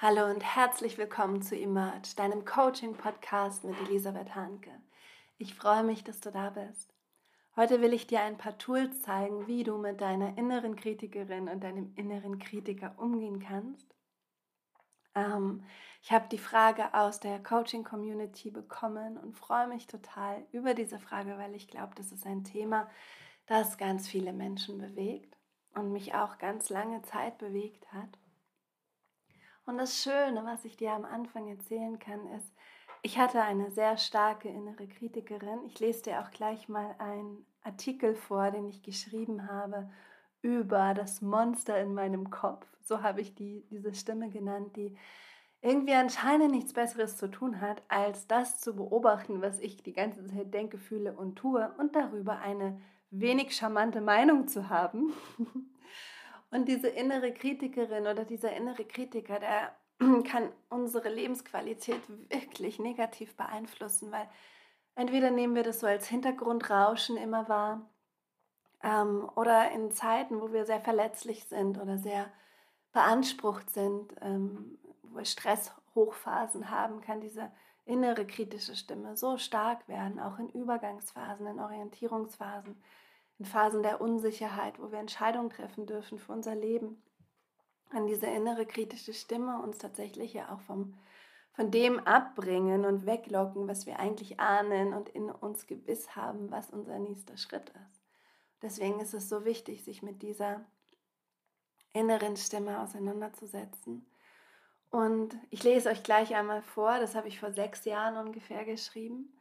Hallo und herzlich willkommen zu Emerge, deinem Coaching-Podcast mit Elisabeth Hanke. Ich freue mich, dass du da bist. Heute will ich dir ein paar Tools zeigen, wie du mit deiner inneren Kritikerin und deinem inneren Kritiker umgehen kannst. Ähm, ich habe die Frage aus der Coaching-Community bekommen und freue mich total über diese Frage, weil ich glaube, das ist ein Thema, das ganz viele Menschen bewegt und mich auch ganz lange Zeit bewegt hat. Und das Schöne, was ich dir am Anfang erzählen kann, ist, ich hatte eine sehr starke innere Kritikerin. Ich lese dir auch gleich mal einen Artikel vor, den ich geschrieben habe über das Monster in meinem Kopf. So habe ich die, diese Stimme genannt, die irgendwie anscheinend nichts Besseres zu tun hat, als das zu beobachten, was ich die ganze Zeit denke, fühle und tue und darüber eine wenig charmante Meinung zu haben. Und diese innere Kritikerin oder dieser innere Kritiker, der kann unsere Lebensqualität wirklich negativ beeinflussen, weil entweder nehmen wir das so als Hintergrundrauschen immer wahr ähm, oder in Zeiten, wo wir sehr verletzlich sind oder sehr beansprucht sind, ähm, wo wir Stresshochphasen haben, kann diese innere kritische Stimme so stark werden, auch in Übergangsphasen, in Orientierungsphasen, in Phasen der Unsicherheit, wo wir Entscheidungen treffen dürfen für unser Leben, an diese innere kritische Stimme uns tatsächlich ja auch vom, von dem abbringen und weglocken, was wir eigentlich ahnen und in uns gewiss haben, was unser nächster Schritt ist. Deswegen ist es so wichtig, sich mit dieser inneren Stimme auseinanderzusetzen. Und ich lese euch gleich einmal vor, das habe ich vor sechs Jahren ungefähr geschrieben.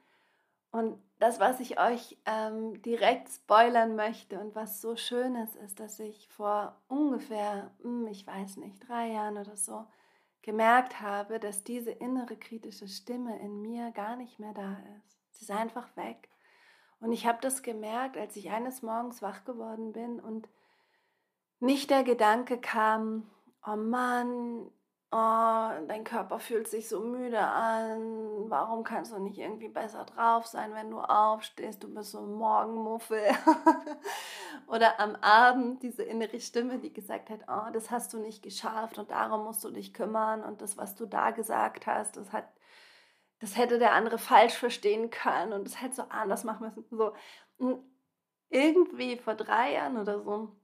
Und das, was ich euch ähm, direkt spoilern möchte und was so schön ist, ist, dass ich vor ungefähr, hm, ich weiß nicht, drei Jahren oder so, gemerkt habe, dass diese innere kritische Stimme in mir gar nicht mehr da ist. Sie ist einfach weg. Und ich habe das gemerkt, als ich eines Morgens wach geworden bin und nicht der Gedanke kam, oh Mann, oh, dein Körper fühlt sich so müde an, warum kannst du nicht irgendwie besser drauf sein, wenn du aufstehst, du bist so ein Morgenmuffel. Oder am Abend diese innere Stimme, die gesagt hat, oh, das hast du nicht geschafft und darum musst du dich kümmern und das, was du da gesagt hast, das hat das hätte der andere falsch verstehen können und das hätte so anders machen müssen. So. Und irgendwie vor drei Jahren oder so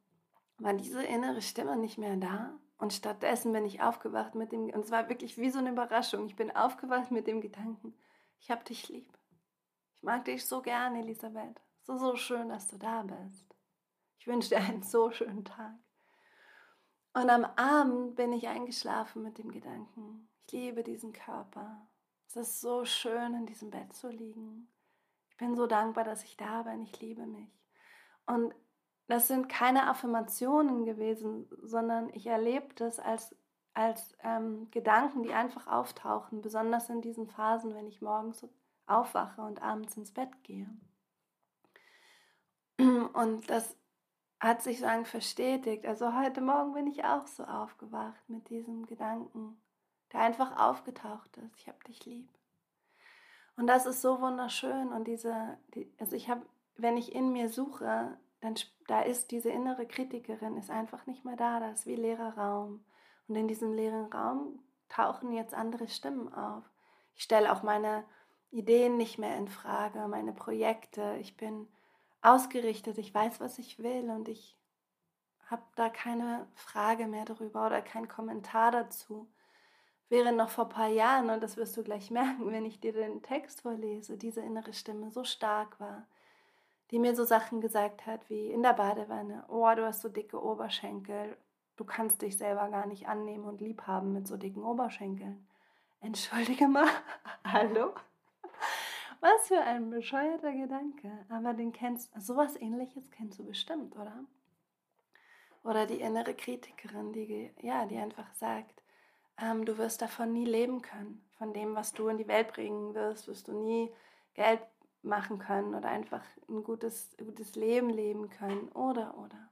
war diese innere Stimme nicht mehr da. Und stattdessen bin ich aufgewacht mit dem, und es war wirklich wie so eine Überraschung. Ich bin aufgewacht mit dem Gedanken, ich habe dich lieb. Ich mag dich so gern, Elisabeth. So, so schön, dass du da bist. Ich wünsche dir einen so schönen Tag. Und am Abend bin ich eingeschlafen mit dem Gedanken, ich liebe diesen Körper. Es ist so schön, in diesem Bett zu liegen. Ich bin so dankbar, dass ich da bin. Ich liebe mich. Und das sind keine Affirmationen gewesen, sondern ich erlebe das als, als ähm, Gedanken, die einfach auftauchen, besonders in diesen Phasen, wenn ich morgens aufwache und abends ins Bett gehe. Und das hat sich so verstetigt. Also heute Morgen bin ich auch so aufgewacht mit diesem Gedanken, der einfach aufgetaucht ist. Ich habe dich lieb. Und das ist so wunderschön. Und diese, die, also ich habe, wenn ich in mir suche, dann da ist diese innere Kritikerin ist einfach nicht mehr da, da ist wie leerer Raum. Und in diesem leeren Raum tauchen jetzt andere Stimmen auf. Ich stelle auch meine Ideen nicht mehr in Frage, meine Projekte. Ich bin ausgerichtet, ich weiß, was ich will und ich habe da keine Frage mehr darüber oder keinen Kommentar dazu. Während noch vor ein paar Jahren, und das wirst du gleich merken, wenn ich dir den Text vorlese, diese innere Stimme so stark war, die mir so Sachen gesagt hat wie in der Badewanne, oh, du hast so dicke Oberschenkel, du kannst dich selber gar nicht annehmen und lieb haben mit so dicken Oberschenkeln. Entschuldige mal, hallo? Was für ein bescheuerter Gedanke. Aber den kennst, sowas ähnliches kennst du bestimmt, oder? Oder die innere Kritikerin, die, ja, die einfach sagt, ähm, du wirst davon nie leben können. Von dem, was du in die Welt bringen wirst, wirst du nie Geld machen können oder einfach ein gutes, gutes Leben leben können oder oder.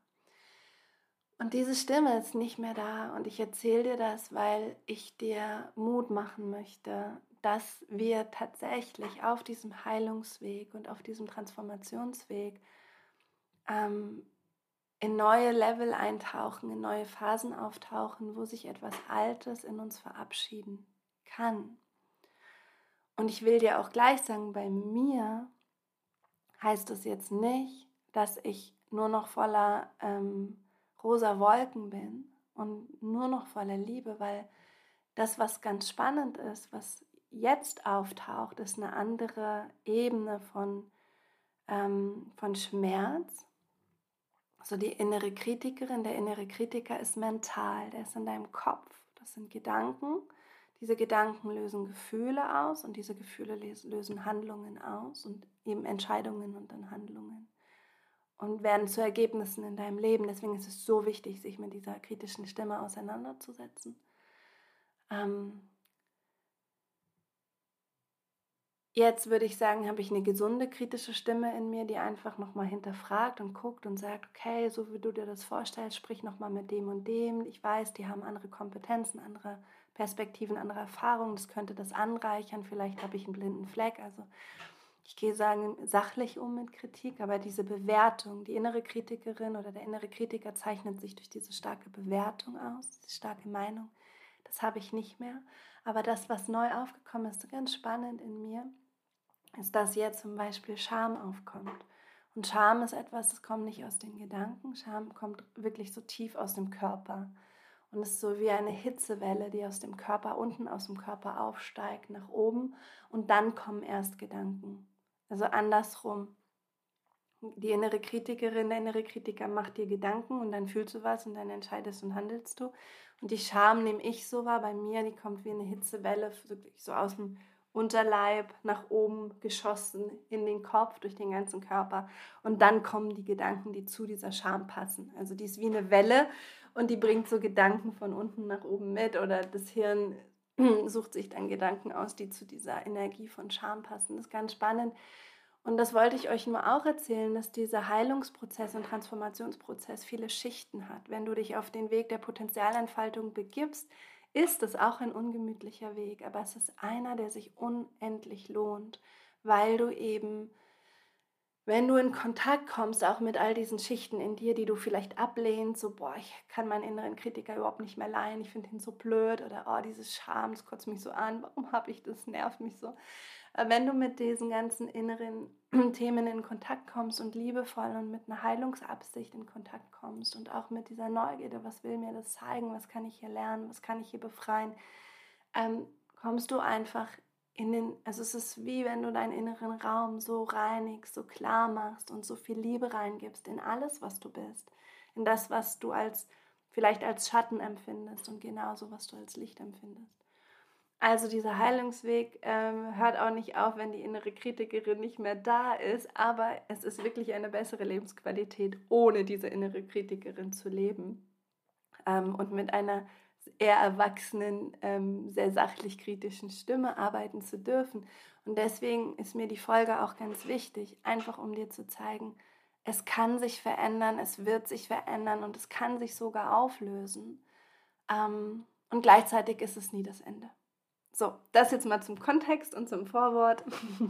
Und diese Stimme ist nicht mehr da und ich erzähle dir das, weil ich dir Mut machen möchte, dass wir tatsächlich auf diesem Heilungsweg und auf diesem Transformationsweg ähm, in neue Level eintauchen, in neue Phasen auftauchen, wo sich etwas Altes in uns verabschieden kann. Und ich will dir auch gleich sagen, bei mir heißt es jetzt nicht, dass ich nur noch voller ähm, rosa Wolken bin und nur noch voller Liebe, weil das, was ganz spannend ist, was jetzt auftaucht, ist eine andere Ebene von, ähm, von Schmerz. So die innere Kritikerin, der innere Kritiker ist mental, der ist in deinem Kopf. Das sind Gedanken. Diese Gedanken lösen Gefühle aus und diese Gefühle lösen Handlungen aus und eben Entscheidungen und dann Handlungen und werden zu Ergebnissen in deinem Leben. Deswegen ist es so wichtig, sich mit dieser kritischen Stimme auseinanderzusetzen. Ähm jetzt würde ich sagen, habe ich eine gesunde kritische Stimme in mir, die einfach nochmal hinterfragt und guckt und sagt, okay, so wie du dir das vorstellst, sprich nochmal mit dem und dem. Ich weiß, die haben andere Kompetenzen, andere Perspektiven, andere Erfahrungen. Das könnte das anreichern. Vielleicht habe ich einen blinden Fleck. Also ich gehe sagen, sachlich um mit Kritik, aber diese Bewertung, die innere Kritikerin oder der innere Kritiker zeichnet sich durch diese starke Bewertung aus, diese starke Meinung. Das habe ich nicht mehr. Aber das, was neu aufgekommen ist, ganz spannend in mir, ist, dass jetzt zum Beispiel Scham aufkommt. Und Scham ist etwas, das kommt nicht aus den Gedanken, Scham kommt wirklich so tief aus dem Körper. Und es ist so wie eine Hitzewelle, die aus dem Körper, unten aus dem Körper aufsteigt, nach oben. Und dann kommen erst Gedanken. Also andersrum. Die innere Kritikerin, der innere Kritiker macht dir Gedanken und dann fühlst du was und dann entscheidest und handelst du. Und die Scham nehme ich so wahr bei mir, die kommt wie eine Hitzewelle, so aus dem Unterleib nach oben geschossen in den Kopf, durch den ganzen Körper. Und dann kommen die Gedanken, die zu dieser Scham passen. Also die ist wie eine Welle und die bringt so Gedanken von unten nach oben mit oder das Hirn sucht sich dann Gedanken aus, die zu dieser Energie von Scham passen. Das ist ganz spannend. Und das wollte ich euch nur auch erzählen, dass dieser Heilungsprozess und Transformationsprozess viele Schichten hat. Wenn du dich auf den Weg der Potenzialentfaltung begibst, ist es auch ein ungemütlicher Weg, aber es ist einer, der sich unendlich lohnt, weil du eben wenn du in Kontakt kommst, auch mit all diesen Schichten in dir, die du vielleicht ablehnst, so, boah, ich kann meinen inneren Kritiker überhaupt nicht mehr leihen, ich finde ihn so blöd oder, oh, dieses Scham, das kotzt mich so an, warum habe ich das, nervt mich so. Wenn du mit diesen ganzen inneren Themen in Kontakt kommst und liebevoll und mit einer Heilungsabsicht in Kontakt kommst und auch mit dieser Neugierde, was will mir das zeigen, was kann ich hier lernen, was kann ich hier befreien, ähm, kommst du einfach in den, also es ist wie wenn du deinen inneren Raum so reinigst, so klar machst und so viel Liebe reingibst in alles, was du bist, in das, was du als vielleicht als Schatten empfindest und genauso, was du als Licht empfindest. Also dieser Heilungsweg ähm, hört auch nicht auf, wenn die innere Kritikerin nicht mehr da ist, aber es ist wirklich eine bessere Lebensqualität, ohne diese innere Kritikerin zu leben ähm, und mit einer eher erwachsenen, ähm, sehr sachlich kritischen Stimme arbeiten zu dürfen. Und deswegen ist mir die Folge auch ganz wichtig, einfach um dir zu zeigen, es kann sich verändern, es wird sich verändern und es kann sich sogar auflösen. Ähm, und gleichzeitig ist es nie das Ende. So, das jetzt mal zum Kontext und zum Vorwort.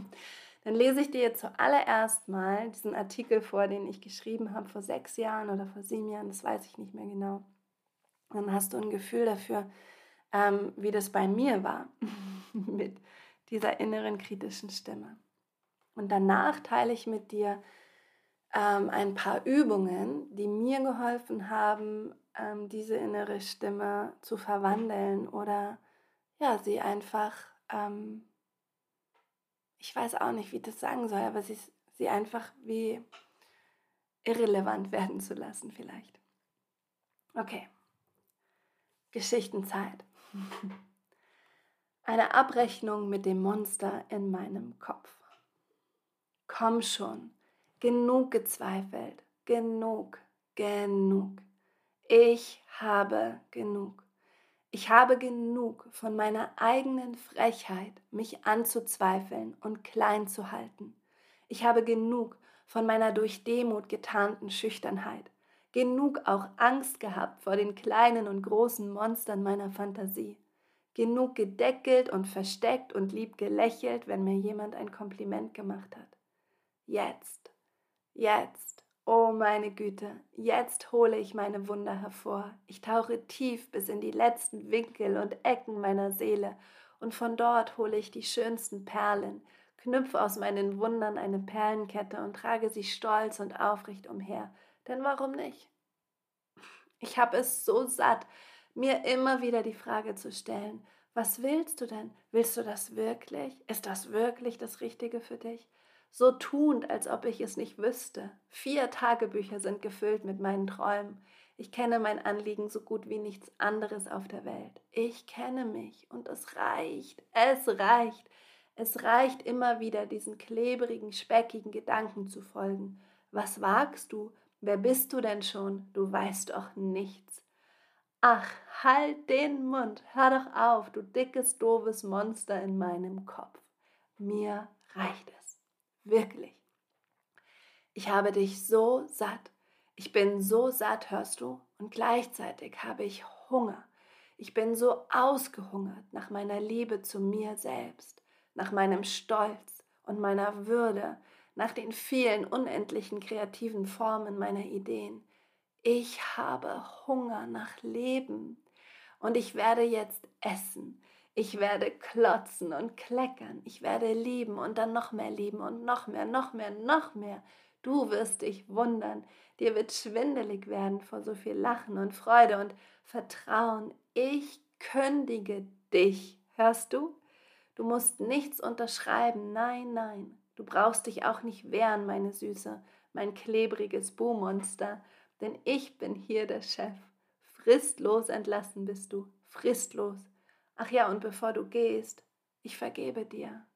Dann lese ich dir jetzt zuallererst mal diesen Artikel vor, den ich geschrieben habe vor sechs Jahren oder vor sieben Jahren, das weiß ich nicht mehr genau. Dann hast du ein Gefühl dafür, ähm, wie das bei mir war mit dieser inneren kritischen Stimme. Und danach teile ich mit dir ähm, ein paar Übungen, die mir geholfen haben, ähm, diese innere Stimme zu verwandeln oder ja, sie einfach, ähm, ich weiß auch nicht, wie ich das sagen soll, aber sie, sie einfach wie irrelevant werden zu lassen vielleicht. Okay. Geschichtenzeit. Eine Abrechnung mit dem Monster in meinem Kopf. Komm schon, genug gezweifelt, genug, genug. Ich habe genug. Ich habe genug von meiner eigenen Frechheit, mich anzuzweifeln und klein zu halten. Ich habe genug von meiner durch Demut getarnten Schüchternheit genug auch Angst gehabt vor den kleinen und großen Monstern meiner Fantasie, genug gedeckelt und versteckt und lieb gelächelt, wenn mir jemand ein Kompliment gemacht hat. Jetzt, jetzt Oh meine Güte, jetzt hole ich meine Wunder hervor. Ich tauche tief bis in die letzten Winkel und Ecken meiner Seele, und von dort hole ich die schönsten Perlen, knüpfe aus meinen Wundern eine Perlenkette und trage sie stolz und aufrecht umher. Denn warum nicht? Ich habe es so satt, mir immer wieder die Frage zu stellen, was willst du denn? Willst du das wirklich? Ist das wirklich das Richtige für dich? so tuend, als ob ich es nicht wüsste. Vier Tagebücher sind gefüllt mit meinen Träumen. Ich kenne mein Anliegen so gut wie nichts anderes auf der Welt. Ich kenne mich und es reicht, es reicht. Es reicht immer wieder, diesen klebrigen, speckigen Gedanken zu folgen. Was wagst du? Wer bist du denn schon? Du weißt doch nichts. Ach, halt den Mund, hör doch auf, du dickes, doofes Monster in meinem Kopf. Mir reicht es. Wirklich. Ich habe dich so satt. Ich bin so satt, hörst du? Und gleichzeitig habe ich Hunger. Ich bin so ausgehungert nach meiner Liebe zu mir selbst, nach meinem Stolz und meiner Würde, nach den vielen unendlichen kreativen Formen meiner Ideen. Ich habe Hunger nach Leben und ich werde jetzt essen. Ich werde klotzen und kleckern. Ich werde lieben und dann noch mehr lieben und noch mehr, noch mehr, noch mehr. Du wirst dich wundern. Dir wird schwindelig werden vor so viel Lachen und Freude und Vertrauen. Ich kündige dich. Hörst du? Du musst nichts unterschreiben. Nein, nein. Du brauchst dich auch nicht wehren, meine Süße, mein klebriges Buhmonster, denn ich bin hier der Chef. Fristlos entlassen bist du. Fristlos. Ach ja, und bevor du gehst, ich vergebe dir.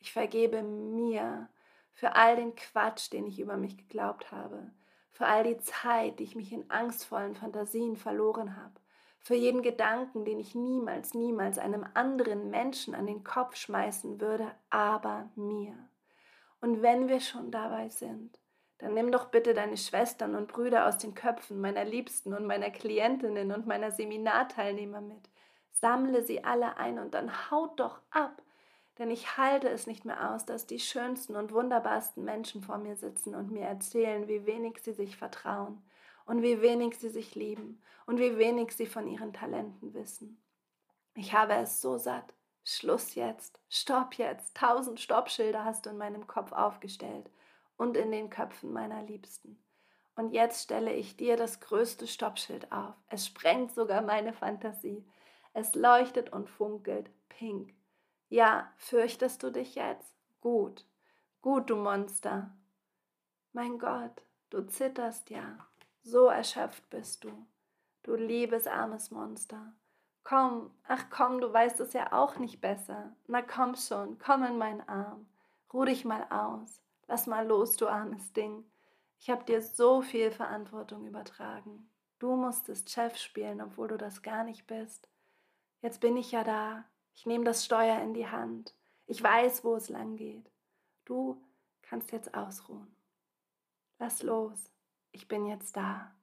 Ich vergebe mir für all den Quatsch, den ich über mich geglaubt habe, für all die Zeit, die ich mich in angstvollen Fantasien verloren habe, für jeden Gedanken, den ich niemals, niemals einem anderen Menschen an den Kopf schmeißen würde, aber mir. Und wenn wir schon dabei sind, dann nimm doch bitte deine Schwestern und Brüder aus den Köpfen meiner Liebsten und meiner Klientinnen und meiner Seminarteilnehmer mit, Sammle sie alle ein und dann haut doch ab. Denn ich halte es nicht mehr aus, dass die schönsten und wunderbarsten Menschen vor mir sitzen und mir erzählen, wie wenig sie sich vertrauen und wie wenig sie sich lieben und wie wenig sie von ihren Talenten wissen. Ich habe es so satt. Schluss jetzt, stopp jetzt. Tausend Stoppschilder hast du in meinem Kopf aufgestellt und in den Köpfen meiner Liebsten. Und jetzt stelle ich dir das größte Stoppschild auf. Es sprengt sogar meine Fantasie. Es leuchtet und funkelt pink. Ja, fürchtest du dich jetzt? Gut, gut, du Monster. Mein Gott, du zitterst ja. So erschöpft bist du. Du liebes armes Monster. Komm, ach komm, du weißt es ja auch nicht besser. Na komm schon, komm in meinen Arm. Ruh dich mal aus. Lass mal los, du armes Ding. Ich hab dir so viel Verantwortung übertragen. Du musstest Chef spielen, obwohl du das gar nicht bist. Jetzt bin ich ja da. Ich nehme das Steuer in die Hand. Ich weiß, wo es lang geht. Du kannst jetzt ausruhen. Lass los. Ich bin jetzt da.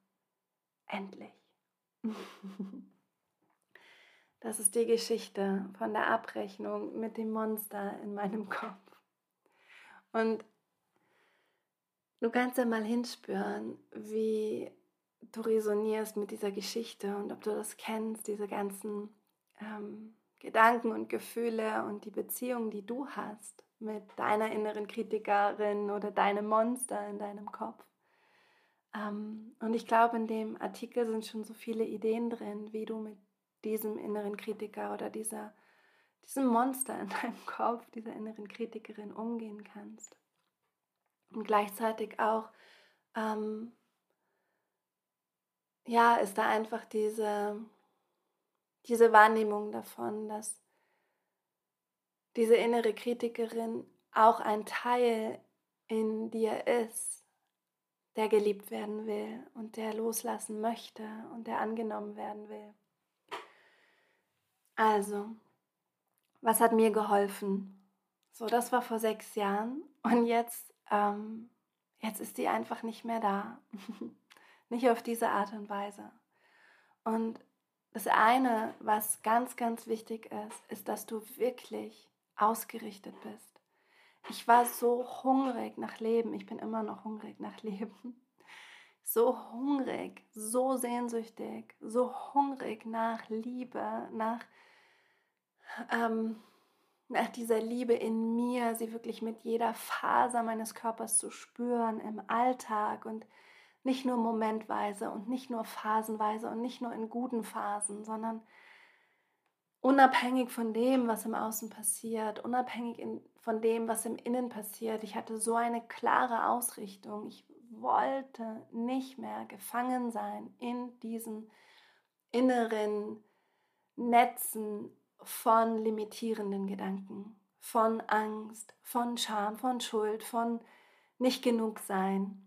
Endlich. Das ist die Geschichte von der Abrechnung mit dem Monster in meinem Kopf. Und du kannst ja mal hinspüren, wie du resonierst mit dieser Geschichte und ob du das kennst, diese ganzen ähm, Gedanken und Gefühle und die Beziehung, die du hast mit deiner inneren Kritikerin oder deinem Monster in deinem Kopf. Ähm, und ich glaube, in dem Artikel sind schon so viele Ideen drin, wie du mit diesem inneren Kritiker oder dieser, diesem Monster in deinem Kopf, dieser inneren Kritikerin umgehen kannst. Und gleichzeitig auch, ähm, ja, ist da einfach diese, diese Wahrnehmung davon, dass diese innere Kritikerin auch ein Teil in dir ist, der geliebt werden will und der loslassen möchte und der angenommen werden will. Also, was hat mir geholfen? So, das war vor sechs Jahren und jetzt, ähm, jetzt ist die einfach nicht mehr da. nicht auf diese Art und Weise. Und das eine, was ganz, ganz wichtig ist, ist, dass du wirklich ausgerichtet bist. Ich war so hungrig nach Leben. Ich bin immer noch hungrig nach Leben. so hungrig, so sehnsüchtig, so hungrig nach Liebe, nach, ähm, nach dieser Liebe in mir, sie wirklich mit jeder Faser meines Körpers zu spüren im Alltag und nicht nur momentweise und nicht nur phasenweise und nicht nur in guten Phasen, sondern unabhängig von dem, was im Außen passiert, unabhängig in, von dem, was im Innen passiert. Ich hatte so eine klare Ausrichtung. Ich wollte nicht mehr gefangen sein in diesen inneren Netzen von limitierenden Gedanken, von Angst, von Scham, von Schuld, von nicht genug sein,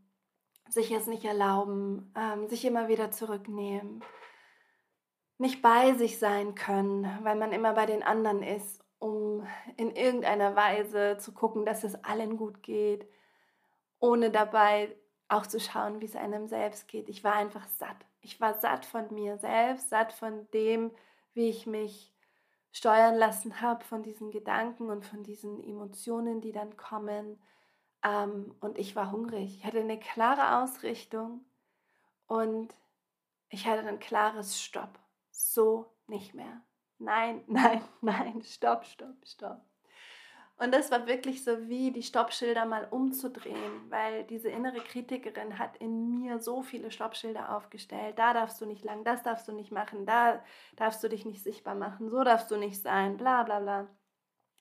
sich es nicht erlauben, ähm, sich immer wieder zurücknehmen, nicht bei sich sein können, weil man immer bei den anderen ist, um in irgendeiner Weise zu gucken, dass es allen gut geht, ohne dabei auch zu schauen, wie es einem selbst geht. Ich war einfach satt. Ich war satt von mir selbst, satt von dem, wie ich mich steuern lassen habe, von diesen Gedanken und von diesen Emotionen, die dann kommen. Ähm, und ich war hungrig. Ich hatte eine klare Ausrichtung und ich hatte ein klares Stopp. So nicht mehr. Nein, nein, nein, stopp, stopp, stopp. Und das war wirklich so wie die Stoppschilder mal umzudrehen, weil diese innere Kritikerin hat in mir so viele Stoppschilder aufgestellt. Da darfst du nicht lang, das darfst du nicht machen, da darfst du dich nicht sichtbar machen, so darfst du nicht sein, bla bla bla.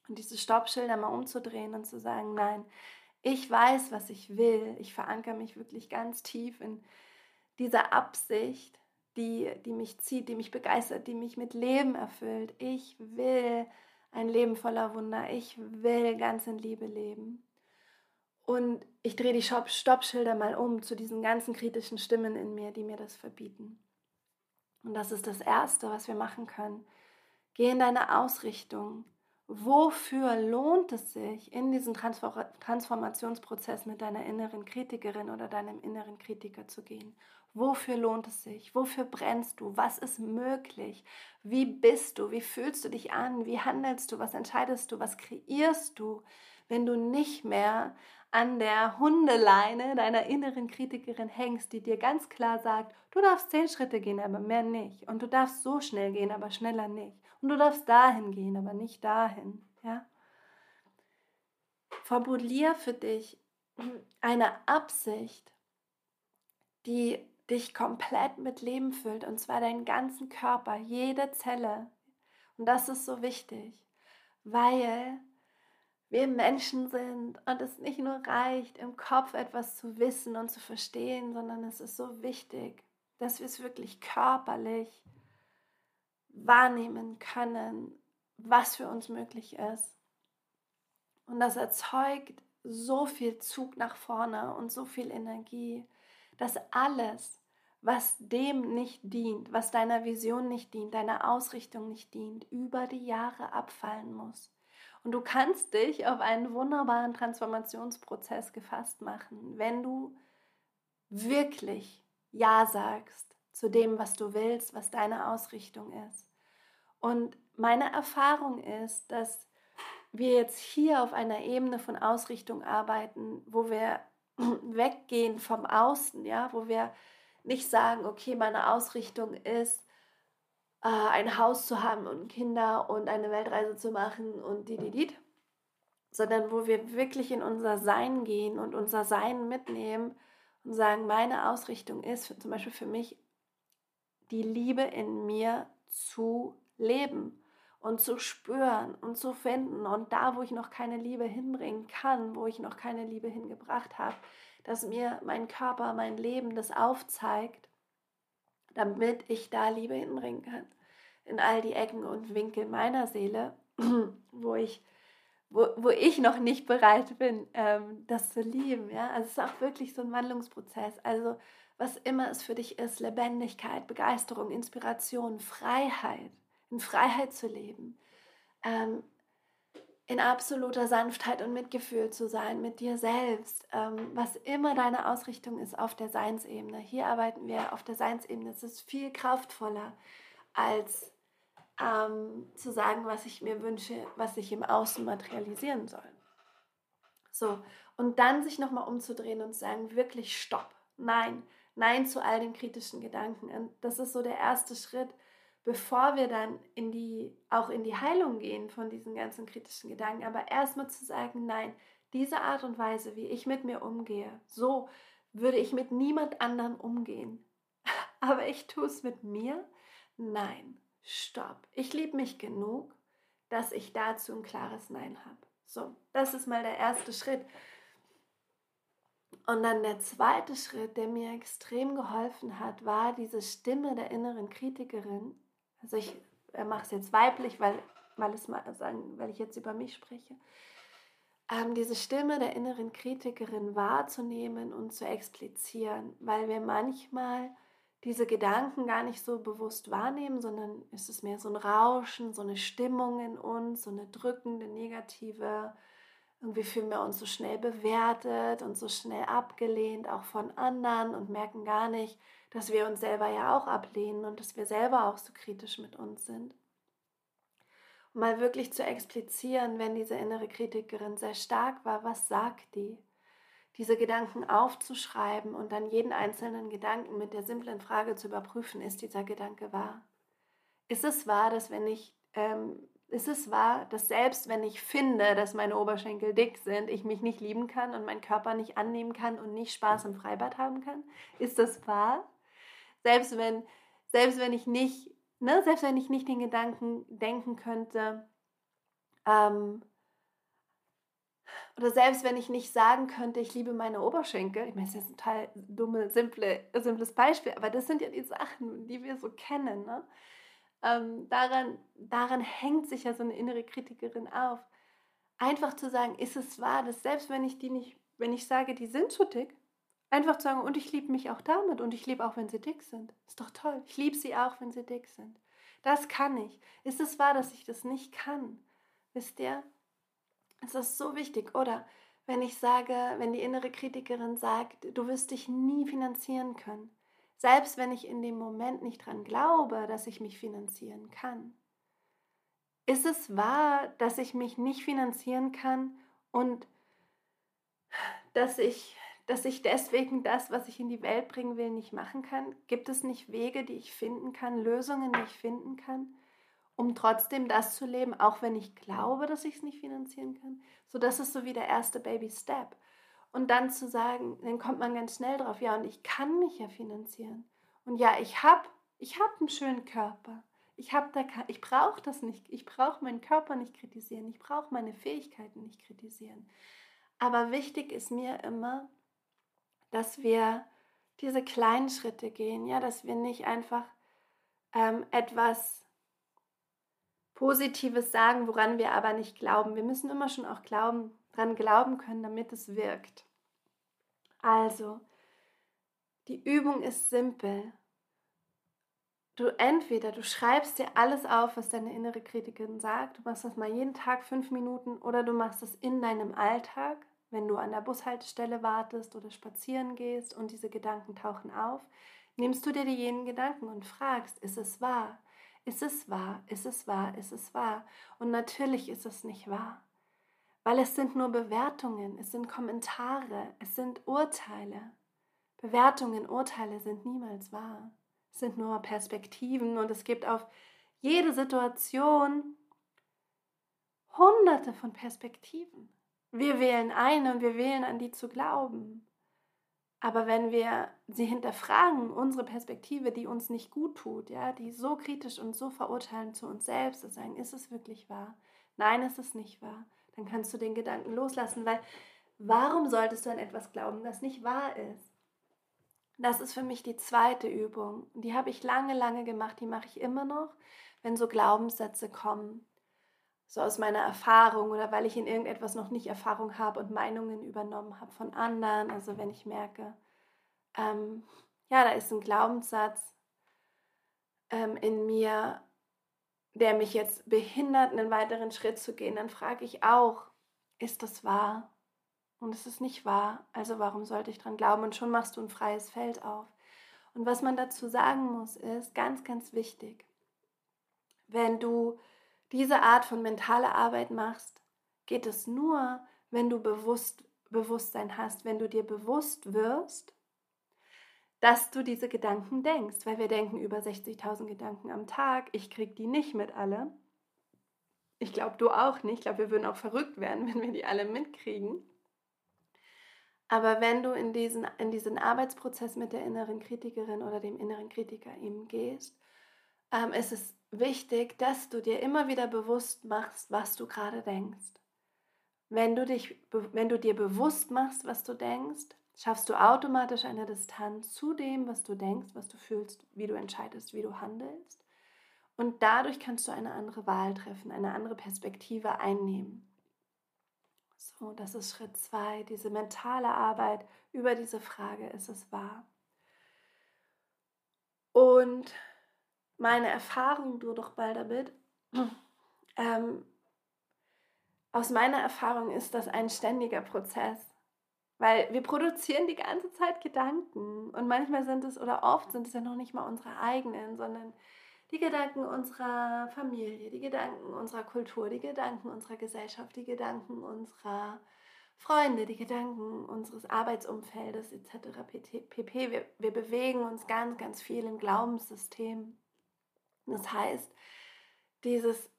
Und diese Stoppschilder mal umzudrehen und zu sagen, nein, ich weiß, was ich will. Ich verankere mich wirklich ganz tief in dieser Absicht, die, die mich zieht, die mich begeistert, die mich mit Leben erfüllt. Ich will ein Leben voller Wunder. Ich will ganz in Liebe leben. Und ich drehe die Stoppschilder mal um zu diesen ganzen kritischen Stimmen in mir, die mir das verbieten. Und das ist das Erste, was wir machen können. Geh in deine Ausrichtung. Wofür lohnt es sich, in diesen Transformationsprozess mit deiner inneren Kritikerin oder deinem inneren Kritiker zu gehen? Wofür lohnt es sich? Wofür brennst du? Was ist möglich? Wie bist du? Wie fühlst du dich an? Wie handelst du? Was entscheidest du? Was kreierst du, wenn du nicht mehr an der Hundeleine deiner inneren Kritikerin hängst, die dir ganz klar sagt, du darfst zehn Schritte gehen, aber mehr nicht. Und du darfst so schnell gehen, aber schneller nicht. Und du darfst dahin gehen, aber nicht dahin. Ja? Formulier für dich eine Absicht, die dich komplett mit Leben füllt, und zwar deinen ganzen Körper, jede Zelle. Und das ist so wichtig, weil wir Menschen sind und es nicht nur reicht, im Kopf etwas zu wissen und zu verstehen, sondern es ist so wichtig, dass wir es wirklich körperlich wahrnehmen können, was für uns möglich ist. Und das erzeugt so viel Zug nach vorne und so viel Energie, dass alles, was dem nicht dient, was deiner Vision nicht dient, deiner Ausrichtung nicht dient, über die Jahre abfallen muss. Und du kannst dich auf einen wunderbaren Transformationsprozess gefasst machen, wenn du wirklich Ja sagst zu dem, was du willst, was deine Ausrichtung ist. Und meine Erfahrung ist, dass wir jetzt hier auf einer Ebene von Ausrichtung arbeiten, wo wir weggehen vom Außen, ja, wo wir nicht sagen, okay, meine Ausrichtung ist, äh, ein Haus zu haben und Kinder und eine Weltreise zu machen und die, die, die, sondern wo wir wirklich in unser Sein gehen und unser Sein mitnehmen und sagen, meine Ausrichtung ist zum Beispiel für mich, die Liebe in mir zu leben und zu spüren und zu finden. Und da, wo ich noch keine Liebe hinbringen kann, wo ich noch keine Liebe hingebracht habe, dass mir mein Körper, mein Leben das aufzeigt, damit ich da Liebe hinbringen kann. In all die Ecken und Winkel meiner Seele, wo ich, wo, wo ich noch nicht bereit bin, ähm, das zu lieben. Ja? Also es ist auch wirklich so ein Wandlungsprozess. Also was immer es für dich ist, Lebendigkeit, Begeisterung, Inspiration, Freiheit, in Freiheit zu leben, ähm, in absoluter Sanftheit und Mitgefühl zu sein mit dir selbst, ähm, was immer deine Ausrichtung ist auf der Seinsebene. Hier arbeiten wir auf der Seinsebene. Es ist viel kraftvoller als ähm, zu sagen, was ich mir wünsche, was sich im Außen materialisieren soll. So, und dann sich nochmal umzudrehen und zu sagen, wirklich stopp. Nein, Nein zu all den kritischen Gedanken. Und das ist so der erste Schritt, bevor wir dann in die, auch in die Heilung gehen von diesen ganzen kritischen Gedanken. Aber erstmal zu sagen, nein, diese Art und Weise, wie ich mit mir umgehe, so würde ich mit niemand anderem umgehen. Aber ich tue es mit mir. Nein, stopp. Ich liebe mich genug, dass ich dazu ein klares Nein habe. So, das ist mal der erste Schritt. Und dann der zweite Schritt, der mir extrem geholfen hat, war diese Stimme der inneren Kritikerin. Also ich mache es jetzt weiblich, weil, weil, es mal sagen, weil ich jetzt über mich spreche. Ähm, diese Stimme der inneren Kritikerin wahrzunehmen und zu explizieren, weil wir manchmal diese Gedanken gar nicht so bewusst wahrnehmen, sondern ist es mehr so ein Rauschen, so eine Stimmung in uns, so eine drückende, negative irgendwie fühlen wir uns so schnell bewertet und so schnell abgelehnt, auch von anderen und merken gar nicht, dass wir uns selber ja auch ablehnen und dass wir selber auch so kritisch mit uns sind. Um mal wirklich zu explizieren, wenn diese innere Kritikerin sehr stark war, was sagt die? Diese Gedanken aufzuschreiben und dann jeden einzelnen Gedanken mit der simplen Frage zu überprüfen, ist dieser Gedanke wahr? Ist es wahr, dass wenn ich ähm, ist es wahr, dass selbst wenn ich finde, dass meine Oberschenkel dick sind, ich mich nicht lieben kann und meinen Körper nicht annehmen kann und nicht Spaß im Freibad haben kann? Ist das wahr? Selbst wenn, selbst wenn ich nicht, ne, selbst wenn ich nicht den Gedanken denken könnte, ähm, oder selbst wenn ich nicht sagen könnte, ich liebe meine Oberschenkel, ich meine, das ist ein total dumme, simple, simples Beispiel, aber das sind ja die Sachen, die wir so kennen. Ne? Ähm, daran, daran hängt sich ja so eine innere Kritikerin auf. Einfach zu sagen, ist es wahr, dass selbst wenn ich die nicht, wenn ich sage, die sind zu dick, einfach zu sagen, und ich liebe mich auch damit und ich liebe auch, wenn sie dick sind. Ist doch toll. Ich liebe sie auch, wenn sie dick sind. Das kann ich. Ist es wahr, dass ich das nicht kann? Wisst ihr? Es ist so wichtig. Oder wenn ich sage, wenn die innere Kritikerin sagt, du wirst dich nie finanzieren können. Selbst wenn ich in dem Moment nicht dran glaube, dass ich mich finanzieren kann. Ist es wahr, dass ich mich nicht finanzieren kann und dass ich, dass ich deswegen das, was ich in die Welt bringen will, nicht machen kann? Gibt es nicht Wege, die ich finden kann, Lösungen, die ich finden kann, um trotzdem das zu leben, auch wenn ich glaube, dass ich es nicht finanzieren kann? So, das ist so wie der erste Baby Step. Und dann zu sagen, dann kommt man ganz schnell drauf, ja, und ich kann mich ja finanzieren. Und ja, ich habe ich hab einen schönen Körper. Ich, da, ich brauche das nicht. Ich brauche meinen Körper nicht kritisieren. Ich brauche meine Fähigkeiten nicht kritisieren. Aber wichtig ist mir immer, dass wir diese kleinen Schritte gehen, ja, dass wir nicht einfach ähm, etwas Positives sagen, woran wir aber nicht glauben. Wir müssen immer schon auch glauben, dran glauben können, damit es wirkt. Also, die Übung ist simpel. Du entweder du schreibst dir alles auf, was deine innere Kritikerin sagt, du machst das mal jeden Tag fünf Minuten oder du machst das in deinem Alltag, wenn du an der Bushaltestelle wartest oder spazieren gehst und diese Gedanken tauchen auf, nimmst du dir die jenen Gedanken und fragst, ist es wahr? Ist es wahr? Ist es wahr? Ist es wahr? Und natürlich ist es nicht wahr. Weil es sind nur Bewertungen, es sind Kommentare, es sind Urteile. Bewertungen, Urteile sind niemals wahr. Es sind nur Perspektiven und es gibt auf jede Situation hunderte von Perspektiven. Wir wählen eine und wir wählen an die zu glauben. Aber wenn wir sie hinterfragen, unsere Perspektive, die uns nicht gut tut, ja, die so kritisch und so verurteilen zu uns selbst, zu sagen, ist es wirklich wahr? Nein, ist es nicht wahr dann kannst du den Gedanken loslassen, weil warum solltest du an etwas glauben, das nicht wahr ist? Das ist für mich die zweite Übung. Die habe ich lange, lange gemacht, die mache ich immer noch, wenn so Glaubenssätze kommen, so aus meiner Erfahrung oder weil ich in irgendetwas noch nicht Erfahrung habe und Meinungen übernommen habe von anderen. Also wenn ich merke, ähm, ja, da ist ein Glaubenssatz ähm, in mir, der mich jetzt behindert, einen weiteren Schritt zu gehen, dann frage ich auch, ist das wahr? Und es ist nicht wahr, also warum sollte ich dran glauben? Und schon machst du ein freies Feld auf. Und was man dazu sagen muss, ist ganz, ganz wichtig. Wenn du diese Art von mentaler Arbeit machst, geht es nur, wenn du bewusst, Bewusstsein hast, wenn du dir bewusst wirst, dass du diese Gedanken denkst, weil wir denken über 60.000 Gedanken am Tag. Ich kriege die nicht mit alle. Ich glaube, du auch nicht. Ich glaube, wir würden auch verrückt werden, wenn wir die alle mitkriegen. Aber wenn du in diesen, in diesen Arbeitsprozess mit der inneren Kritikerin oder dem inneren Kritiker eben gehst, ähm, ist es wichtig, dass du dir immer wieder bewusst machst, was du gerade denkst. Wenn du, dich, wenn du dir bewusst machst, was du denkst, schaffst du automatisch eine Distanz zu dem, was du denkst, was du fühlst, wie du entscheidest, wie du handelst. Und dadurch kannst du eine andere Wahl treffen, eine andere Perspektive einnehmen. So, das ist Schritt zwei, diese mentale Arbeit über diese Frage, ist es wahr? Und meine Erfahrung, du doch bald damit, ähm, aus meiner Erfahrung ist das ein ständiger Prozess. Weil wir produzieren die ganze Zeit Gedanken und manchmal sind es oder oft sind es ja noch nicht mal unsere eigenen, sondern die Gedanken unserer Familie, die Gedanken unserer Kultur, die Gedanken unserer Gesellschaft, die Gedanken unserer Freunde, die Gedanken unseres Arbeitsumfeldes etc. pp. Wir, wir bewegen uns ganz, ganz viel in Glaubenssystemen. Das heißt, dieses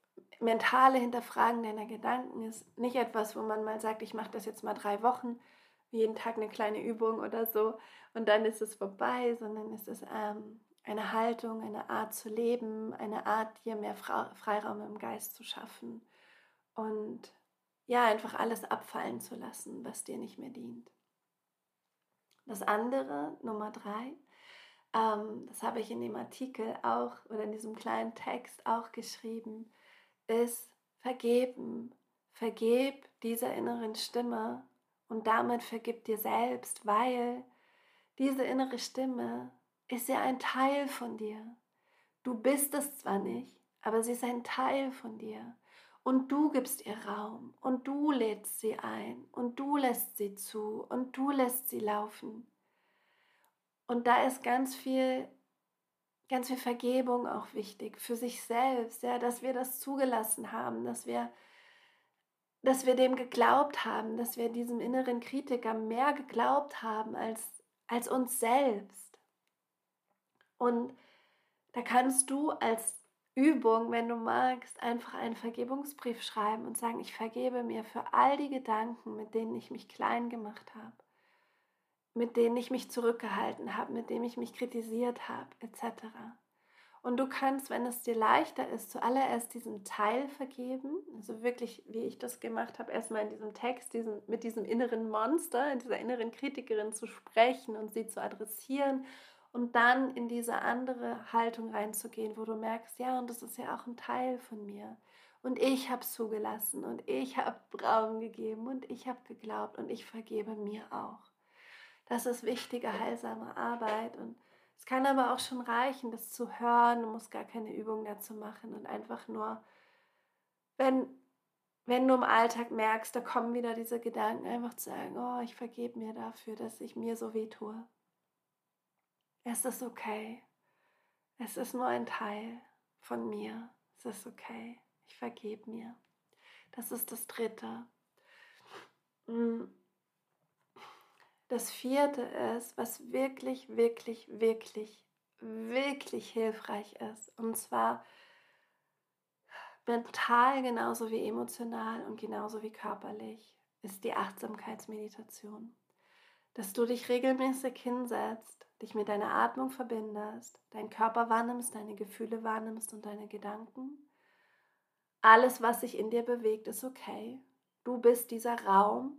mentale Hinterfragen deiner Gedanken ist nicht etwas, wo man mal sagt, ich mache das jetzt mal drei Wochen, jeden Tag eine kleine Übung oder so und dann ist es vorbei, sondern es ist ähm, eine Haltung, eine Art zu leben, eine Art, dir mehr Freiraum im Geist zu schaffen und ja, einfach alles abfallen zu lassen, was dir nicht mehr dient. Das andere, Nummer drei, ähm, das habe ich in dem Artikel auch oder in diesem kleinen Text auch geschrieben, ist vergeben. Vergeb dieser inneren Stimme und damit vergib dir selbst, weil diese innere Stimme ist ja ein Teil von dir. Du bist es zwar nicht, aber sie ist ein Teil von dir. Und du gibst ihr Raum und du lädst sie ein und du lässt sie zu und du lässt sie laufen. Und da ist ganz viel, ganz viel Vergebung auch wichtig für sich selbst, ja, dass wir das zugelassen haben, dass wir, dass wir dem geglaubt haben, dass wir diesem inneren Kritiker mehr geglaubt haben als, als uns selbst. Und da kannst du als Übung, wenn du magst, einfach einen Vergebungsbrief schreiben und sagen, ich vergebe mir für all die Gedanken, mit denen ich mich klein gemacht habe, mit denen ich mich zurückgehalten habe, mit denen ich mich kritisiert habe, etc. Und du kannst, wenn es dir leichter ist, zuallererst diesen Teil vergeben, also wirklich, wie ich das gemacht habe, erstmal in diesem Text diesen, mit diesem inneren Monster, in dieser inneren Kritikerin zu sprechen und sie zu adressieren und dann in diese andere Haltung reinzugehen, wo du merkst, ja, und das ist ja auch ein Teil von mir. Und ich habe zugelassen und ich habe Raum gegeben und ich habe geglaubt und ich vergebe mir auch. Das ist wichtige, heilsame Arbeit und es kann aber auch schon reichen, das zu hören. Du musst gar keine Übung dazu machen und einfach nur, wenn, wenn du im Alltag merkst, da kommen wieder diese Gedanken, einfach zu sagen, oh, ich vergebe mir dafür, dass ich mir so weh tue. Es ist okay. Es ist nur ein Teil von mir. Es ist okay. Ich vergebe mir. Das ist das Dritte. Mm. Das Vierte ist, was wirklich, wirklich, wirklich, wirklich hilfreich ist. Und zwar mental genauso wie emotional und genauso wie körperlich, ist die Achtsamkeitsmeditation. Dass du dich regelmäßig hinsetzt dich mit deiner Atmung verbindest, deinen Körper wahrnimmst, deine Gefühle wahrnimmst und deine Gedanken. Alles, was sich in dir bewegt, ist okay. Du bist dieser Raum,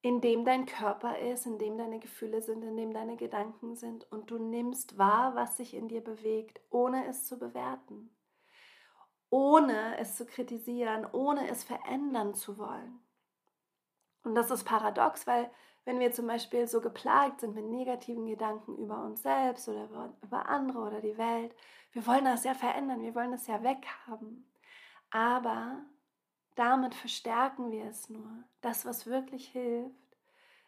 in dem dein Körper ist, in dem deine Gefühle sind, in dem deine Gedanken sind und du nimmst wahr, was sich in dir bewegt, ohne es zu bewerten, ohne es zu kritisieren, ohne es verändern zu wollen. Und das ist paradox, weil wenn wir zum Beispiel so geplagt sind mit negativen Gedanken über uns selbst oder über andere oder die Welt, wir wollen das ja verändern, wir wollen das ja weghaben. Aber damit verstärken wir es nur. Das, was wirklich hilft,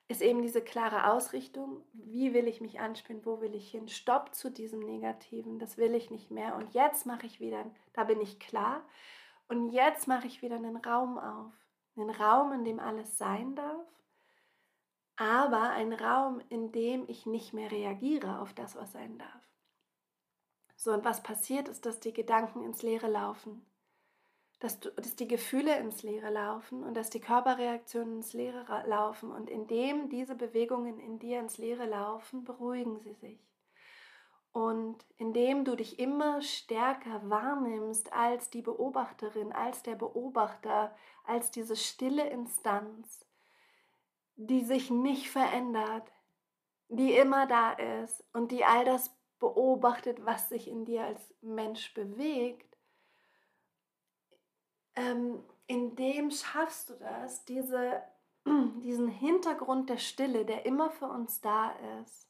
ist eben diese klare Ausrichtung. Wie will ich mich anspielen? Wo will ich hin? Stopp zu diesem Negativen. Das will ich nicht mehr. Und jetzt mache ich wieder, da bin ich klar. Und jetzt mache ich wieder einen Raum auf. Einen Raum, in dem alles sein darf aber ein Raum, in dem ich nicht mehr reagiere auf das, was sein darf. So, und was passiert ist, dass die Gedanken ins Leere laufen, dass, du, dass die Gefühle ins Leere laufen und dass die Körperreaktionen ins Leere laufen. Und indem diese Bewegungen in dir ins Leere laufen, beruhigen sie sich. Und indem du dich immer stärker wahrnimmst als die Beobachterin, als der Beobachter, als diese stille Instanz, die sich nicht verändert, die immer da ist und die all das beobachtet, was sich in dir als Mensch bewegt, ähm, in dem schaffst du das, diese, diesen Hintergrund der Stille, der immer für uns da ist,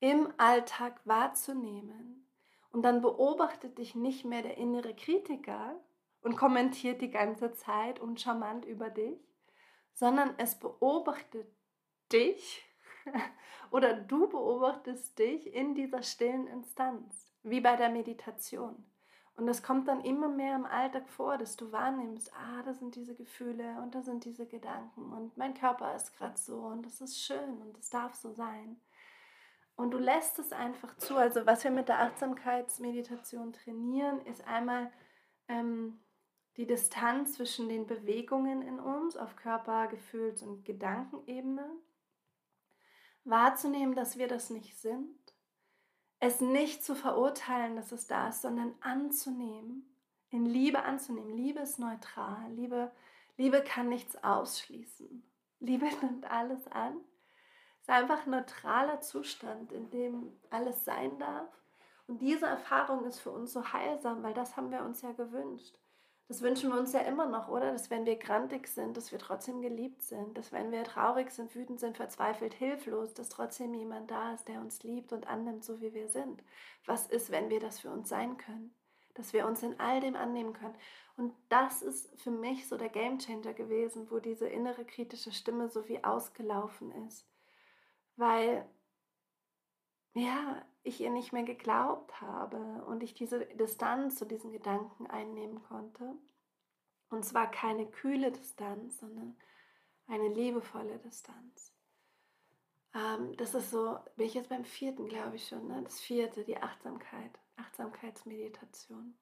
im Alltag wahrzunehmen. Und dann beobachtet dich nicht mehr der innere Kritiker und kommentiert die ganze Zeit und charmant über dich, sondern es beobachtet dich oder du beobachtest dich in dieser stillen Instanz, wie bei der Meditation. Und das kommt dann immer mehr im Alltag vor, dass du wahrnimmst, ah, da sind diese Gefühle und da sind diese Gedanken und mein Körper ist gerade so und das ist schön und es darf so sein. Und du lässt es einfach zu. Also was wir mit der Achtsamkeitsmeditation trainieren, ist einmal ähm, die Distanz zwischen den Bewegungen in uns auf Körper-, Gefühls- und Gedankenebene, wahrzunehmen, dass wir das nicht sind, es nicht zu verurteilen, dass es da ist, sondern anzunehmen, in Liebe anzunehmen. Liebe ist neutral, Liebe, Liebe kann nichts ausschließen. Liebe nimmt alles an. Es ist einfach ein neutraler Zustand, in dem alles sein darf. Und diese Erfahrung ist für uns so heilsam, weil das haben wir uns ja gewünscht. Das wünschen wir uns ja immer noch, oder? Dass wenn wir grantig sind, dass wir trotzdem geliebt sind. Dass wenn wir traurig sind, wütend sind, verzweifelt, hilflos, dass trotzdem jemand da ist, der uns liebt und annimmt, so wie wir sind. Was ist, wenn wir das für uns sein können? Dass wir uns in all dem annehmen können. Und das ist für mich so der Gamechanger gewesen, wo diese innere kritische Stimme so wie ausgelaufen ist. Weil, ja, ich ihr nicht mehr geglaubt habe und ich diese Distanz zu diesen Gedanken einnehmen konnte. Und zwar keine kühle Distanz, sondern eine liebevolle Distanz. Ähm, das ist so, bin ich jetzt beim vierten, glaube ich schon, ne? das vierte, die Achtsamkeit, Achtsamkeitsmeditation.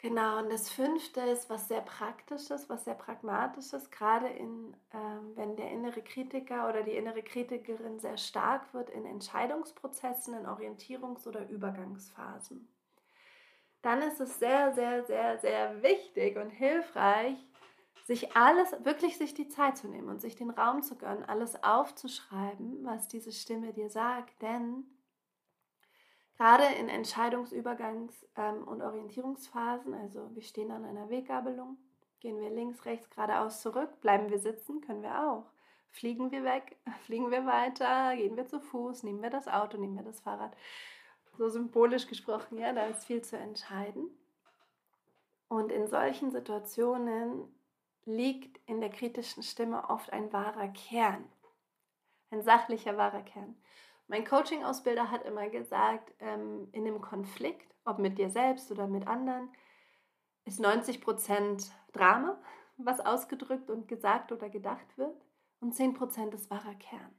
Genau, und das fünfte ist was sehr Praktisches, was sehr Pragmatisches, gerade in, ähm, wenn der innere Kritiker oder die innere Kritikerin sehr stark wird in Entscheidungsprozessen, in Orientierungs- oder Übergangsphasen. Dann ist es sehr, sehr, sehr, sehr wichtig und hilfreich, sich alles, wirklich sich die Zeit zu nehmen und sich den Raum zu gönnen, alles aufzuschreiben, was diese Stimme dir sagt, denn Gerade in Entscheidungsübergangs- ähm, und Orientierungsphasen, also wir stehen an einer Weggabelung, gehen wir links, rechts, geradeaus zurück, bleiben wir sitzen, können wir auch. Fliegen wir weg, fliegen wir weiter, gehen wir zu Fuß, nehmen wir das Auto, nehmen wir das Fahrrad. So symbolisch gesprochen, ja, da ist viel zu entscheiden. Und in solchen Situationen liegt in der kritischen Stimme oft ein wahrer Kern, ein sachlicher wahrer Kern. Mein Coaching-Ausbilder hat immer gesagt, ähm, in einem Konflikt, ob mit dir selbst oder mit anderen, ist 90% Drama, was ausgedrückt und gesagt oder gedacht wird, und 10% ist wahrer Kern.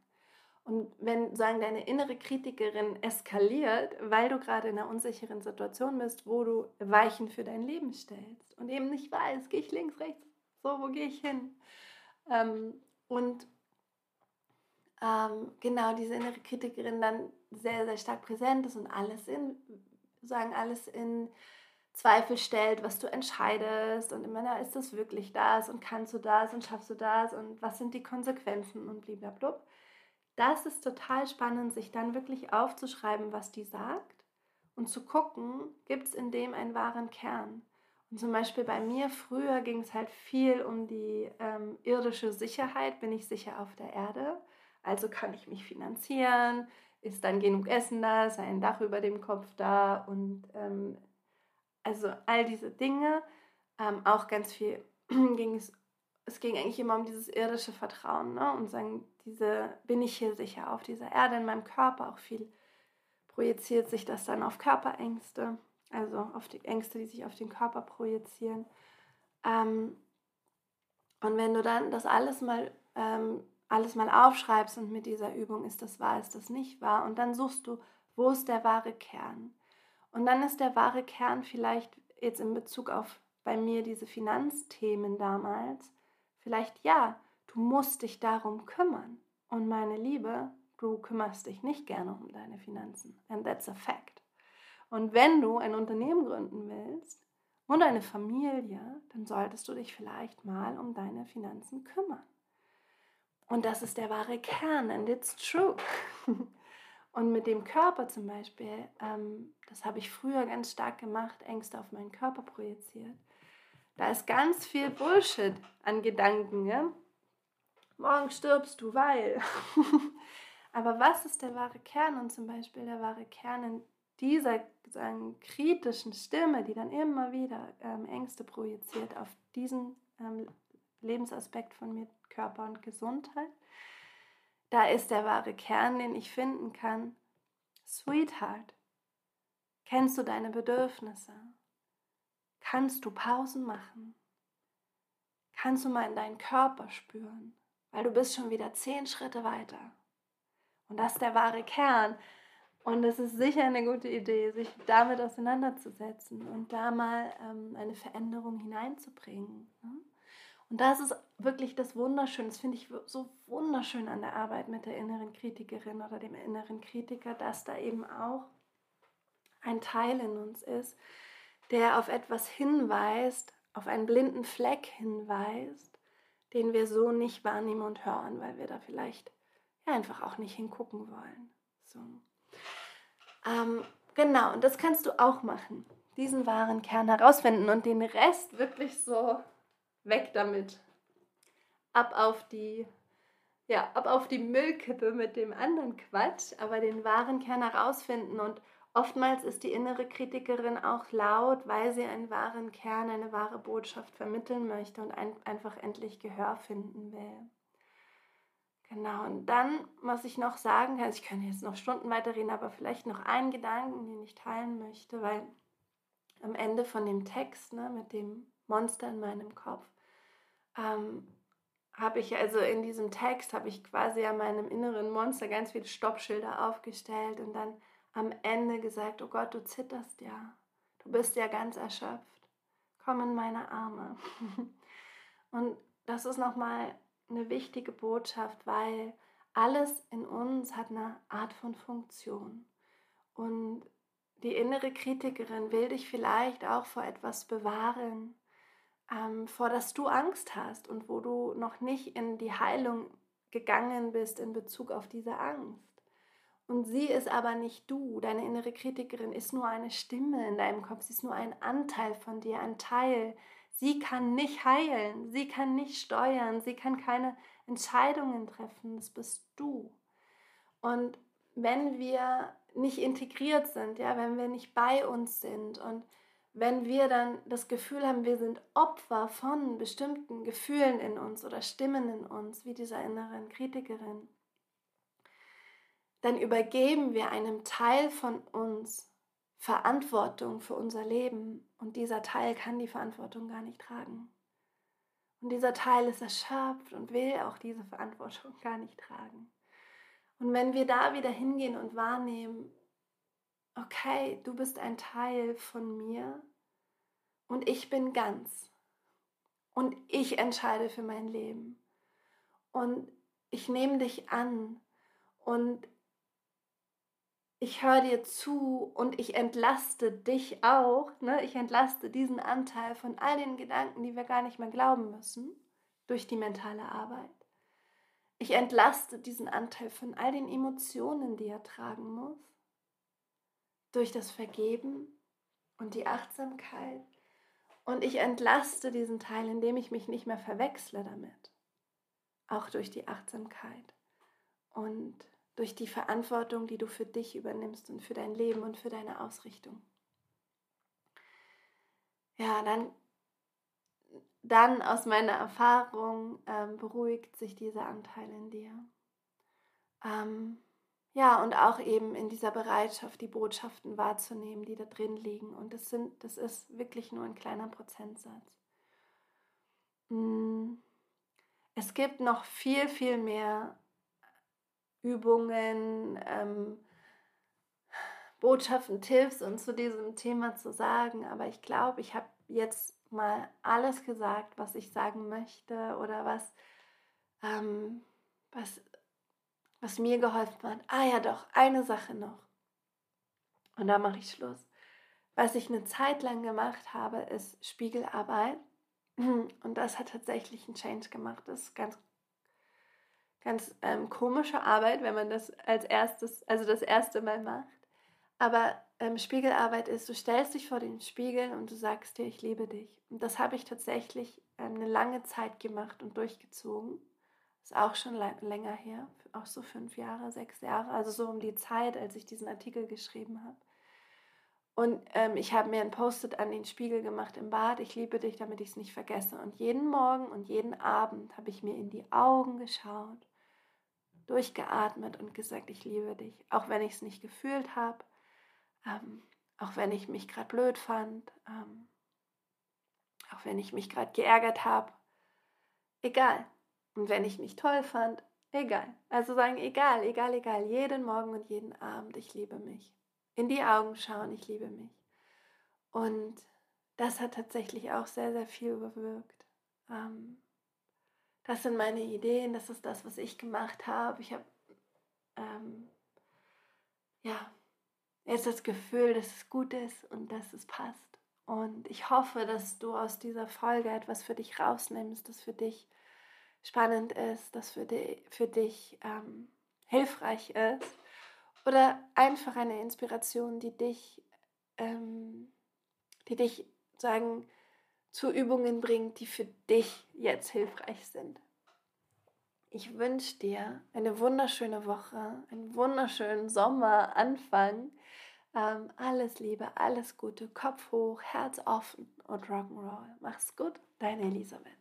Und wenn sagen deine innere Kritikerin eskaliert, weil du gerade in einer unsicheren Situation bist, wo du Weichen für dein Leben stellst und eben nicht weißt, gehe ich links, rechts, so, wo gehe ich hin? Ähm, und ähm, genau diese innere Kritikerin dann sehr, sehr stark präsent ist und alles in, sagen, alles in Zweifel stellt, was du entscheidest und immer, na, ist das wirklich das und kannst du das und schaffst du das und was sind die Konsequenzen und blablabla. Das ist total spannend, sich dann wirklich aufzuschreiben, was die sagt und zu gucken, gibt es in dem einen wahren Kern. Und zum Beispiel bei mir früher ging es halt viel um die ähm, irdische Sicherheit, bin ich sicher auf der Erde also kann ich mich finanzieren, ist dann genug Essen da, ist ein Dach über dem Kopf da und ähm, also all diese Dinge. Ähm, auch ganz viel ging es, es ging eigentlich immer um dieses irdische Vertrauen ne? und sagen, diese, bin ich hier sicher auf dieser Erde, in meinem Körper auch viel projiziert sich das dann auf Körperängste, also auf die Ängste, die sich auf den Körper projizieren. Ähm, Und wenn du dann das alles mal, ähm, alles mal aufschreibst und mit dieser Übung ist das wahr, ist das nicht wahr, und dann suchst du, wo ist der wahre Kern? Und dann ist der wahre Kern vielleicht jetzt in Bezug auf bei mir diese Finanzthemen damals, vielleicht ja, du musst dich darum kümmern. Und meine Liebe, du kümmerst dich nicht gerne um deine Finanzen. And that's a fact. Und wenn du ein Unternehmen gründen willst und eine Familie, dann solltest du dich vielleicht mal um deine Finanzen kümmern. Und das ist der wahre Kern, and it's true. Und mit dem Körper zum Beispiel, ähm, das habe ich früher ganz stark gemacht, Ängste auf meinen Körper projiziert. Da ist ganz viel Bullshit an Gedanken. Ja? Morgen stirbst du, weil. Aber was ist der wahre Kern? Und zum Beispiel der wahre Kern in dieser sagen, kritischen Stimme, die dann immer wieder ähm, Ängste projiziert auf diesen ähm, Lebensaspekt von mir, Körper und Gesundheit, da ist der wahre Kern, den ich finden kann. Sweetheart, kennst du deine Bedürfnisse? Kannst du Pausen machen? Kannst du mal in deinen Körper spüren? Weil du bist schon wieder zehn Schritte weiter. Und das ist der wahre Kern. Und es ist sicher eine gute Idee, sich damit auseinanderzusetzen und da mal ähm, eine Veränderung hineinzubringen. Ne? Und das ist wirklich das Wunderschöne, das finde ich so wunderschön an der Arbeit mit der inneren Kritikerin oder dem inneren Kritiker, dass da eben auch ein Teil in uns ist, der auf etwas hinweist, auf einen blinden Fleck hinweist, den wir so nicht wahrnehmen und hören, weil wir da vielleicht ja, einfach auch nicht hingucken wollen. So. Ähm, genau, und das kannst du auch machen. Diesen wahren Kern herausfinden und den Rest wirklich so weg damit. Ab auf die, ja, ab auf die Müllkippe mit dem anderen Quatsch, aber den wahren Kern herausfinden. Und oftmals ist die innere Kritikerin auch laut, weil sie einen wahren Kern, eine wahre Botschaft vermitteln möchte und ein, einfach endlich Gehör finden will. Genau, und dann, was ich noch sagen kann, ich könnte jetzt noch Stunden weiterreden, aber vielleicht noch einen Gedanken, den ich teilen möchte, weil am Ende von dem Text, ne, mit dem Monster in meinem Kopf, ähm, habe ich also in diesem Text, habe ich quasi an meinem inneren Monster ganz viele Stoppschilder aufgestellt und dann am Ende gesagt, oh Gott, du zitterst ja, du bist ja ganz erschöpft, komm in meine Arme. und das ist nochmal eine wichtige Botschaft, weil alles in uns hat eine Art von Funktion. Und die innere Kritikerin will dich vielleicht auch vor etwas bewahren, ähm, vor das du Angst hast und wo du noch nicht in die Heilung gegangen bist in Bezug auf diese Angst. Und sie ist aber nicht du. Deine innere Kritikerin ist nur eine Stimme in deinem Kopf. Sie ist nur ein Anteil von dir, ein Teil. Sie kann nicht heilen. Sie kann nicht steuern. Sie kann keine Entscheidungen treffen. Das bist du. Und wenn wir nicht integriert sind, ja, wenn wir nicht bei uns sind und wenn wir dann das Gefühl haben, wir sind Opfer von bestimmten Gefühlen in uns oder Stimmen in uns, wie dieser inneren Kritikerin, dann übergeben wir einem Teil von uns Verantwortung für unser Leben und dieser Teil kann die Verantwortung gar nicht tragen. Und dieser Teil ist erschöpft und will auch diese Verantwortung gar nicht tragen. Und wenn wir da wieder hingehen und wahrnehmen, okay, du bist ein Teil von mir und ich bin ganz und ich entscheide für mein Leben und ich nehme dich an und ich höre dir zu und ich entlaste dich auch. Ne? Ich entlaste diesen Anteil von all den Gedanken, die wir gar nicht mehr glauben müssen, durch die mentale Arbeit. Ich entlaste diesen Anteil von all den Emotionen, die er tragen muss durch das Vergeben und die Achtsamkeit. Und ich entlaste diesen Teil, indem ich mich nicht mehr verwechsle damit. Auch durch die Achtsamkeit und durch die Verantwortung, die du für dich übernimmst und für dein Leben und für deine Ausrichtung. Ja, dann, dann aus meiner Erfahrung ähm, beruhigt sich dieser Anteil in dir. Ähm, ja, und auch eben in dieser Bereitschaft, die Botschaften wahrzunehmen, die da drin liegen. Und das, sind, das ist wirklich nur ein kleiner Prozentsatz. Mm, es gibt noch viel, viel mehr Übungen, ähm, Botschaften, Tipps und zu diesem Thema zu sagen. Aber ich glaube, ich habe jetzt mal alles gesagt, was ich sagen möchte oder was, ähm, was, was mir geholfen hat. Ah ja, doch, eine Sache noch. Und da mache ich Schluss. Was ich eine Zeit lang gemacht habe, ist Spiegelarbeit. Und das hat tatsächlich einen Change gemacht. Das ist ganz, ganz ähm, komische Arbeit, wenn man das als erstes, also das erste Mal macht. Aber ähm, Spiegelarbeit ist, du stellst dich vor den Spiegel und du sagst dir, ich liebe dich. Und das habe ich tatsächlich ähm, eine lange Zeit gemacht und durchgezogen. Ist auch schon länger her, auch so fünf Jahre, sechs Jahre, also so um die Zeit, als ich diesen Artikel geschrieben habe. Und ähm, ich habe mir ein Post-it an den Spiegel gemacht im Bad, ich liebe dich, damit ich es nicht vergesse. Und jeden Morgen und jeden Abend habe ich mir in die Augen geschaut, durchgeatmet und gesagt, ich liebe dich. Auch wenn ich es nicht gefühlt habe, ähm, auch wenn ich mich gerade blöd fand, ähm, auch wenn ich mich gerade geärgert habe, egal. Und wenn ich mich toll fand, egal. Also sagen, egal, egal, egal, jeden Morgen und jeden Abend, ich liebe mich. In die Augen schauen, ich liebe mich. Und das hat tatsächlich auch sehr, sehr viel bewirkt. Ähm, das sind meine Ideen, das ist das, was ich gemacht habe. Ich habe ähm, ja, jetzt das Gefühl, dass es gut ist und dass es passt. Und ich hoffe, dass du aus dieser Folge etwas für dich rausnimmst, das für dich spannend ist, das für, die, für dich ähm, hilfreich ist. Oder einfach eine Inspiration, die dich, ähm, die dich sagen, zu Übungen bringt, die für dich jetzt hilfreich sind. Ich wünsche dir eine wunderschöne Woche, einen wunderschönen Sommeranfang. Ähm, alles Liebe, alles Gute, Kopf hoch, Herz offen und Rock'n'Roll. Mach's gut, deine Elisabeth.